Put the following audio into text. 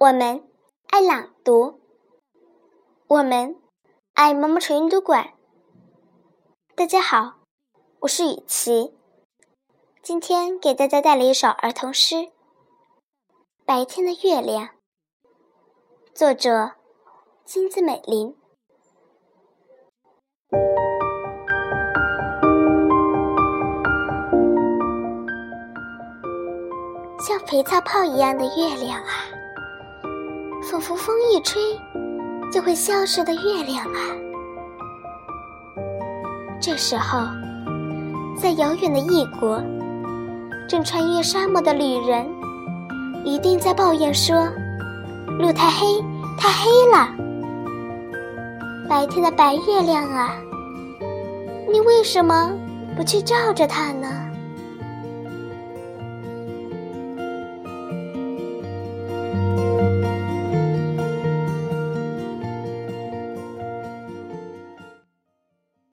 我们爱朗读，我们爱毛毛虫阅读馆。大家好，我是雨琪，今天给大家带来一首儿童诗《白天的月亮》，作者金子美玲。像肥皂泡一样的月亮啊！仿佛风一吹就会消失的月亮啊！这时候，在遥远的异国，正穿越沙漠的旅人，一定在抱怨说：“路太黑，太黑了！白天的白月亮啊，你为什么不去照着它呢？”